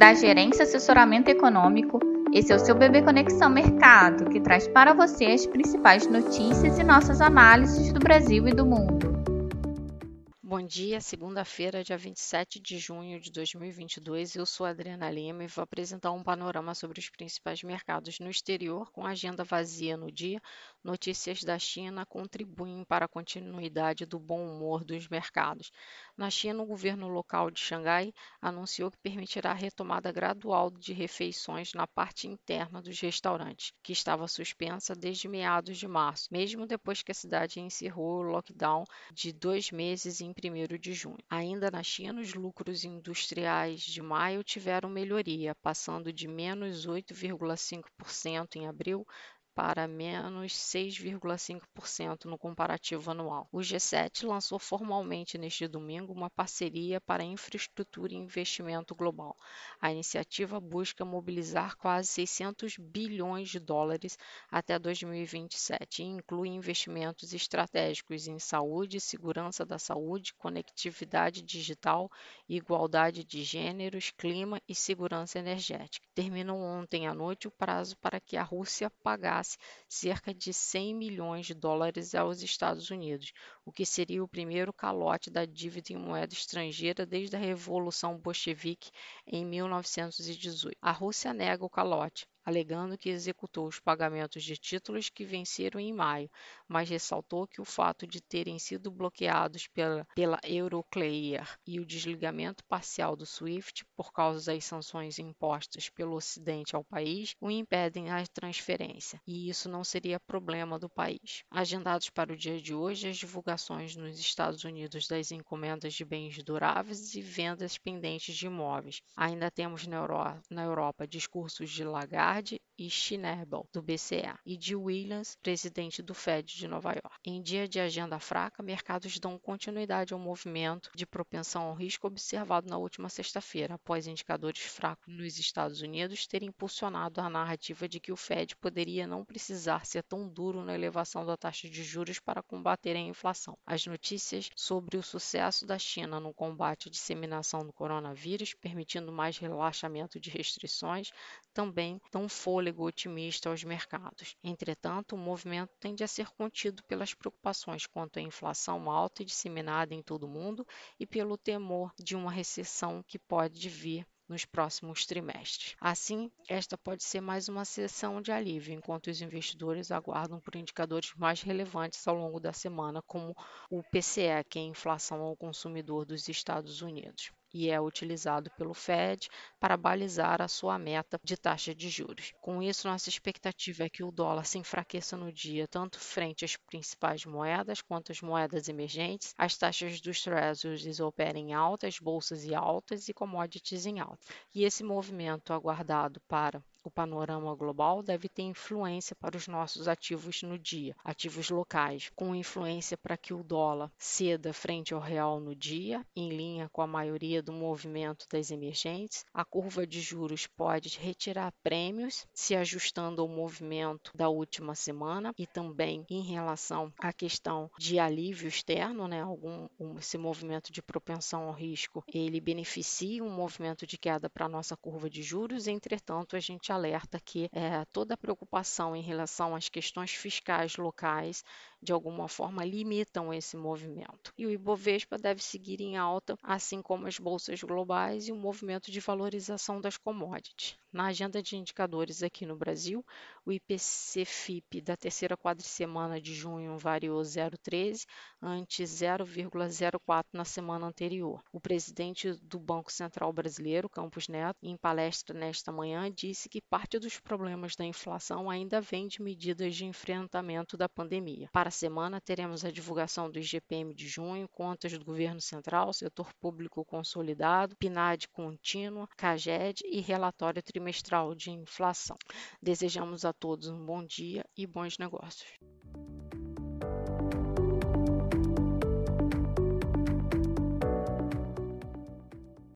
da Gerência Assessoramento Econômico. Esse é o seu Bebê Conexão Mercado, que traz para você as principais notícias e nossas análises do Brasil e do mundo. Bom dia, segunda-feira, dia 27 de junho de 2022. Eu sou Adriana Lima e vou apresentar um panorama sobre os principais mercados no exterior, com agenda vazia no dia. Notícias da China contribuem para a continuidade do bom humor dos mercados. Na China, o governo local de Xangai anunciou que permitirá a retomada gradual de refeições na parte interna dos restaurantes, que estava suspensa desde meados de março, mesmo depois que a cidade encerrou o lockdown de dois meses em 1 de junho. Ainda na China, os lucros industriais de maio tiveram melhoria, passando de menos 8,5% em abril para menos 6,5% no comparativo anual. O G7 lançou formalmente neste domingo uma parceria para infraestrutura e investimento global. A iniciativa busca mobilizar quase 600 bilhões de dólares até 2027 e inclui investimentos estratégicos em saúde, segurança da saúde, conectividade digital, igualdade de gêneros, clima e segurança energética. Terminou ontem à noite o prazo para que a Rússia pagasse pagasse cerca de 100 milhões de dólares aos Estados Unidos, o que seria o primeiro calote da dívida em moeda estrangeira desde a Revolução Bolchevique em 1918. A Rússia nega o calote, alegando que executou os pagamentos de títulos que venceram em maio, mas ressaltou que o fato de terem sido bloqueados pela, pela Euroclear e o desligamento parcial do SWIFT por causa das sanções impostas pelo Ocidente ao país o impedem a transferência, e isso não seria problema do país. Agendados para o dia de hoje, as divulgações nos Estados Unidos das encomendas de bens duráveis e vendas pendentes de imóveis. Ainda temos na Europa, discursos de Lagarde Lagarde e Schnabel, do BCE, e de Williams, presidente do Fed de Nova York. Em dia de agenda fraca, mercados dão continuidade ao movimento de propensão ao risco observado na última sexta-feira, após indicadores fracos nos Estados Unidos terem impulsionado a narrativa de que o Fed poderia não precisar ser tão duro na elevação da taxa de juros para combater a inflação. As notícias sobre o sucesso da China no combate à disseminação do coronavírus, permitindo mais relaxamento de restrições, também dão fôlego otimista aos mercados. Entretanto, o movimento tende a ser contido pelas preocupações quanto à inflação alta e disseminada em todo o mundo e pelo temor de uma recessão que pode vir nos próximos trimestres. Assim, esta pode ser mais uma sessão de alívio, enquanto os investidores aguardam por indicadores mais relevantes ao longo da semana, como o PCE, que é a inflação ao consumidor dos Estados Unidos e é utilizado pelo Fed para balizar a sua meta de taxa de juros. Com isso, nossa expectativa é que o dólar se enfraqueça no dia, tanto frente às principais moedas quanto às moedas emergentes, as taxas dos treasuries operem altas, bolsas e altas e commodities em alta. E esse movimento aguardado para o panorama global deve ter influência para os nossos ativos no dia, ativos locais, com influência para que o dólar ceda frente ao real no dia, em linha com a maioria do movimento das emergentes. A curva de juros pode retirar prêmios, se ajustando ao movimento da última semana e também em relação à questão de alívio externo, né? Algum um, esse movimento de propensão ao risco, ele beneficia um movimento de queda para a nossa curva de juros. Entretanto, a gente alerta que é, toda a preocupação em relação às questões fiscais locais de alguma forma limitam esse movimento. E o Ibovespa deve seguir em alta, assim como as bolsas globais e o movimento de valorização das commodities. Na agenda de indicadores aqui no Brasil, o IPC-FIP da terceira quadricemana de junho variou 0,13 ante 0,04 na semana anterior. O presidente do Banco Central Brasileiro, Campos Neto, em palestra nesta manhã, disse que parte dos problemas da inflação ainda vem de medidas de enfrentamento da pandemia. Para a semana, teremos a divulgação do IGPM de junho, contas do governo central, setor público consolidado, PNAD contínua, CAGED e relatório trimestral de inflação. Desejamos a todos um bom dia e bons negócios.